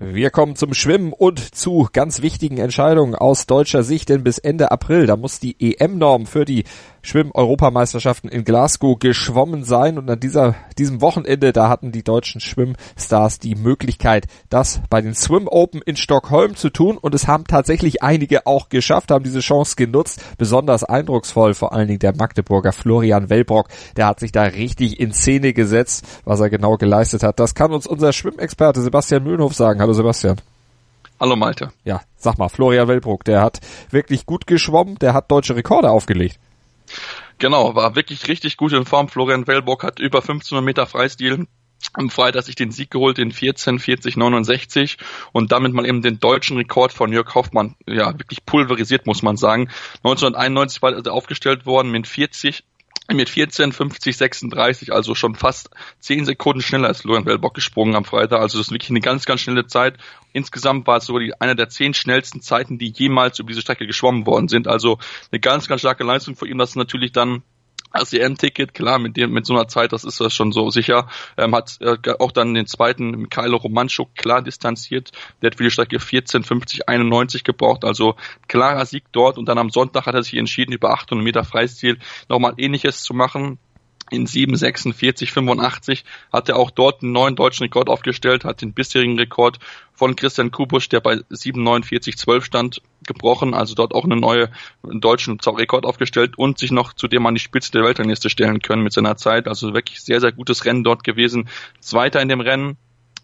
Wir kommen zum Schwimmen und zu ganz wichtigen Entscheidungen aus deutscher Sicht, denn bis Ende April, da muss die EM-Norm für die Schwimm-Europameisterschaften in Glasgow geschwommen sein und an dieser, diesem Wochenende, da hatten die deutschen Schwimmstars die Möglichkeit, das bei den Swim Open in Stockholm zu tun und es haben tatsächlich einige auch geschafft, haben diese Chance genutzt, besonders eindrucksvoll, vor allen Dingen der Magdeburger Florian Wellbrock, der hat sich da richtig in Szene gesetzt, was er genau geleistet hat. Das kann uns unser Schwimmexperte Sebastian Mühlenhof sagen. Hallo Sebastian. Hallo Malte. Ja, sag mal, Florian Wellbrock, der hat wirklich gut geschwommen, der hat deutsche Rekorde aufgelegt. Genau, war wirklich richtig gut in Form. Florian Wellbock hat über 1500 Meter Freistil am Freitag sich den Sieg geholt in 14, 40, 69 und damit mal eben den deutschen Rekord von Jörg Hoffmann, ja, wirklich pulverisiert, muss man sagen. 1991 war er aufgestellt worden mit 40, mit 14, 50, 36, also schon fast 10 Sekunden schneller als Florian Wellbock gesprungen am Freitag. Also das ist wirklich eine ganz, ganz schnelle Zeit. Insgesamt war es sogar die, einer der zehn schnellsten Zeiten, die jemals über diese Strecke geschwommen worden sind. Also eine ganz, ganz starke Leistung für ihn. Das natürlich dann das EM-Ticket, klar, mit dem, mit so einer Zeit, das ist das schon so sicher, ähm, hat äh, auch dann den zweiten Mikhailo Romanchuk klar distanziert. Der hat für die Strecke 14, 50, 91 gebraucht, also klarer Sieg dort. Und dann am Sonntag hat er sich entschieden, über 800 Meter Freistil nochmal ähnliches zu machen in 7,46, 85 hat er auch dort einen neuen deutschen Rekord aufgestellt, hat den bisherigen Rekord von Christian Kubusch, der bei 7,49, 12 stand, gebrochen, also dort auch einen neuen deutschen Rekord aufgestellt und sich noch zudem an die Spitze der Weltrangliste stellen können mit seiner Zeit. Also wirklich sehr, sehr gutes Rennen dort gewesen. Zweiter in dem Rennen,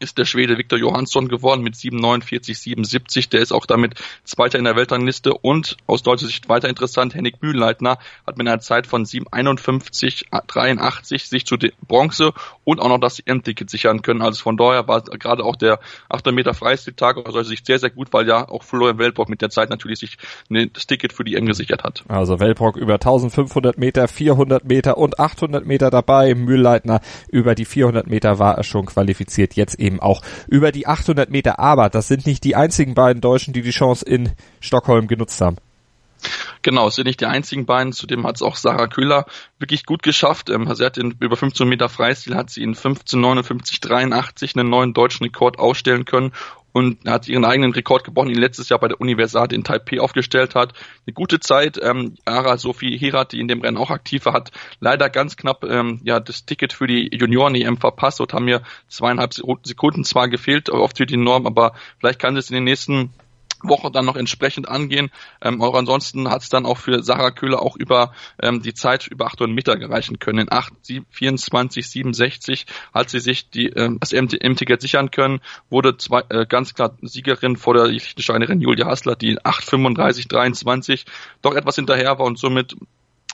ist der Schwede Viktor Johansson geworden mit 7,49, 77. Der ist auch damit Zweiter in der Weltrangliste und aus deutscher Sicht weiter interessant, Henning Mühlleitner hat mit einer Zeit von 7,51, 83 sich zu Bronze und auch noch das EM-Ticket sichern können. Also von daher war gerade auch der 800 Meter Freistiltag aus deutscher Sicht sehr, sehr gut, weil ja auch Florian Weltbrock mit der Zeit natürlich sich das Ticket für die EM gesichert hat. Also Weltbrock über 1500 Meter, 400 Meter und 800 Meter dabei. Mühlleitner über die 400 Meter war er schon qualifiziert. Jetzt eben auch über die 800 Meter. Aber das sind nicht die einzigen beiden Deutschen, die die Chance in Stockholm genutzt haben. Genau, es sind nicht die einzigen beiden. Zudem hat es auch Sarah Köhler wirklich gut geschafft. Ähm, sie hat in über 15 Meter Freistil hat sie in 15:59:83 einen neuen deutschen Rekord ausstellen können und hat ihren eigenen Rekord gebrochen, ihn letztes Jahr bei der Universiade in Taipei aufgestellt hat. Eine gute Zeit. Ähm, Ara Sophie Herat, die in dem Rennen auch aktiv war, hat leider ganz knapp ähm, ja das Ticket für die Junioren-EM verpasst und haben mir zweieinhalb Sekunden zwar gefehlt, oft für die Norm, aber vielleicht kann sie es in den nächsten Woche dann noch entsprechend angehen. Ähm, auch ansonsten hat es dann auch für Sarah Köhler auch über ähm, die Zeit über 800 Meter gereichen können. In 8, 24, 67 hat sie sich die, ähm, das M-Ticket sichern können, wurde zwei, äh, ganz klar Siegerin vor der Liechtensteinerin Julia Hassler, die 8, 35, 23 doch etwas hinterher war und somit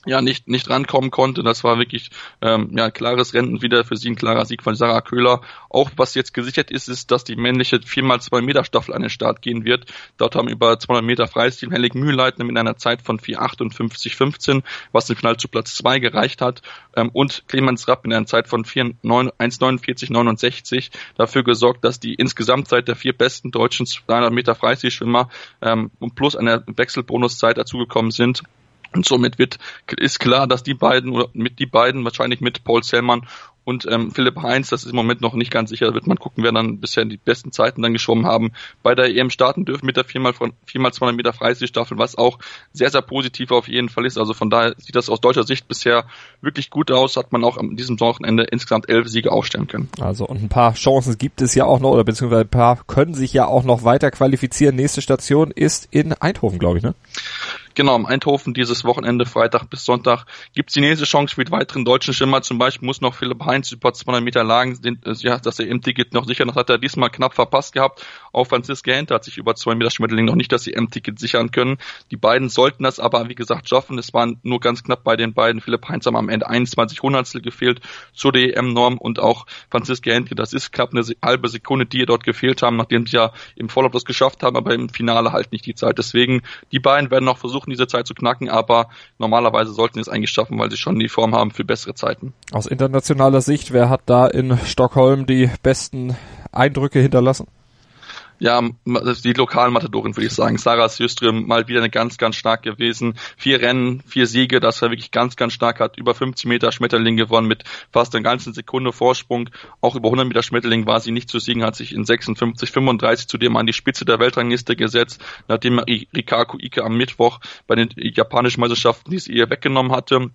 ja nicht nicht rankommen konnte. Das war wirklich ähm, ja klares Rennen wieder für sie ein klarer Sieg von Sarah Köhler. Auch was jetzt gesichert ist, ist, dass die männliche 4x2 Meter Staffel an den Start gehen wird. Dort haben über 200 Meter Freistil Hellig Mühlleitner mit einer Zeit von 4,58,15, was im Finale zu Platz 2 gereicht hat. Ähm, und Clemens Rapp mit einer Zeit von 1,49,69 dafür gesorgt, dass die Insgesamtzeit der vier besten deutschen 200 Meter Freistilschwimmer ähm, plus einer Wechselbonuszeit dazugekommen sind. Und somit wird, ist klar, dass die beiden oder mit die beiden wahrscheinlich mit Paul Zellmann und ähm, Philipp Heinz, das ist im Moment noch nicht ganz sicher, wird man gucken, wer dann bisher die besten Zeiten dann geschwommen haben, bei der EM starten dürfen mit der 4x200 Meter Freistilstaffel, was auch sehr, sehr positiv auf jeden Fall ist. Also von daher sieht das aus deutscher Sicht bisher wirklich gut aus, hat man auch an diesem Wochenende insgesamt elf Siege aufstellen können. Also und ein paar Chancen gibt es ja auch noch, oder beziehungsweise ein paar können sich ja auch noch weiter qualifizieren. Nächste Station ist in Eindhoven, glaube ich, ne? Genau, im Eindhoven dieses Wochenende, Freitag bis Sonntag, gibt es die nächste Chance die weiteren deutschen Schimmer. Zum Beispiel muss noch Philipp Heinz über 200 Meter Lagen, den, äh, ja, dass er im Ticket noch sichern. Das hat er diesmal knapp verpasst gehabt. Auch Franziska Hente hat sich über 200 Meter Schmetterling noch nicht das EM-Ticket sichern können. Die beiden sollten das aber, wie gesagt, schaffen. Es waren nur ganz knapp bei den beiden. Philipp Heinz haben am Ende 21 Hundertstel gefehlt zur EM-Norm und auch Franziska Hente. Das ist knapp eine halbe Sekunde, die ihr dort gefehlt haben, nachdem sie ja im Vorlauf das geschafft haben, aber im Finale halt nicht die Zeit. Deswegen, die beiden werden noch versuchen, diese Zeit zu knacken, aber normalerweise sollten sie es eigentlich schaffen, weil sie schon die Form haben für bessere Zeiten. Aus internationaler Sicht, wer hat da in Stockholm die besten Eindrücke hinterlassen? Ja, die lokalen Matadorin würde ich sagen. Sarah Sjöström mal wieder eine ganz, ganz stark gewesen. Vier Rennen, vier Siege, das war wirklich ganz, ganz stark, hat über 50 Meter Schmetterling gewonnen mit fast einer ganzen Sekunde Vorsprung. Auch über 100 Meter Schmetterling war sie nicht zu siegen, hat sich in 56, 35 zudem an die Spitze der Weltrangliste gesetzt, nachdem Rikaku Ike am Mittwoch bei den japanischen Meisterschaften diese ihr weggenommen hatte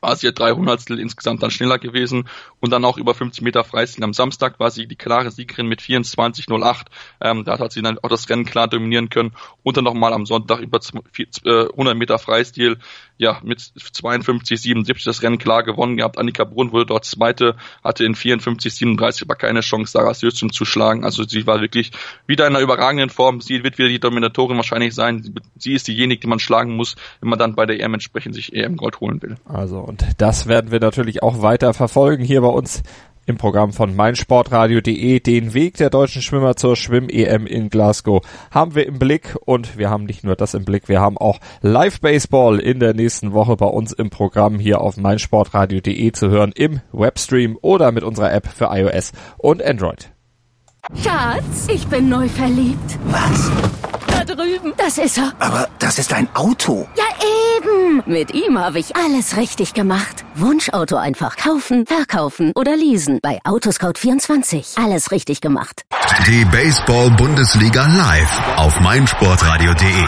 war sie ja drei Hundertstel insgesamt dann schneller gewesen und dann auch über 50 Meter Freistil am Samstag war sie die klare Siegerin mit 24,08. Ähm, da hat sie dann auch das Rennen klar dominieren können und dann nochmal am Sonntag über 100 Meter Freistil ja, mit 52, 77 das Rennen klar gewonnen gehabt. Annika Brunn wurde dort Zweite, hatte in 54, 37 aber keine Chance, Sarah Sjöström zu schlagen. Also sie war wirklich wieder in einer überragenden Form. Sie wird wieder die Dominatorin wahrscheinlich sein. Sie ist diejenige, die man schlagen muss, wenn man dann bei der EM entsprechend sich EM Gold holen will. Also, und das werden wir natürlich auch weiter verfolgen hier bei uns im Programm von meinsportradio.de. Den Weg der deutschen Schwimmer zur Schwimm-EM in Glasgow haben wir im Blick und wir haben nicht nur das im Blick, wir haben auch Live-Baseball in der nächsten Woche bei uns im Programm hier auf meinsportradio.de zu hören im Webstream oder mit unserer App für iOS und Android. Schatz, ich bin neu verliebt. Was? Da drüben. Das ist er. Aber das ist ein Auto. Ja, eben. Mit ihm habe ich alles richtig gemacht. Wunschauto einfach kaufen, verkaufen oder leasen. Bei Autoscout24. Alles richtig gemacht. Die Baseball-Bundesliga live auf meinsportradio.de.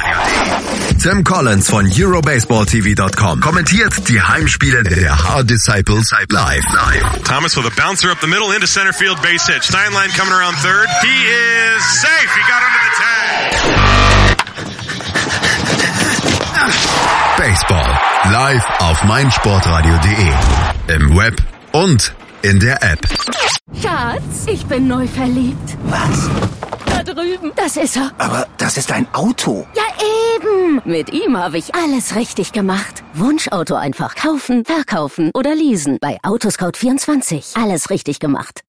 Tim Collins von EuroBaseballTV.com kommentiert die Heimspiele der Hard Disciples live. Thomas with a bouncer up the middle into center field base hit. Steinlein coming around third. He is safe. Live auf meinsportradio.de. Im Web und in der App. Schatz, ich bin neu verliebt. Was? Da drüben. Das ist er. Aber das ist ein Auto. Ja, eben. Mit ihm habe ich alles richtig gemacht. Wunschauto einfach kaufen, verkaufen oder leasen. Bei Autoscout24. Alles richtig gemacht.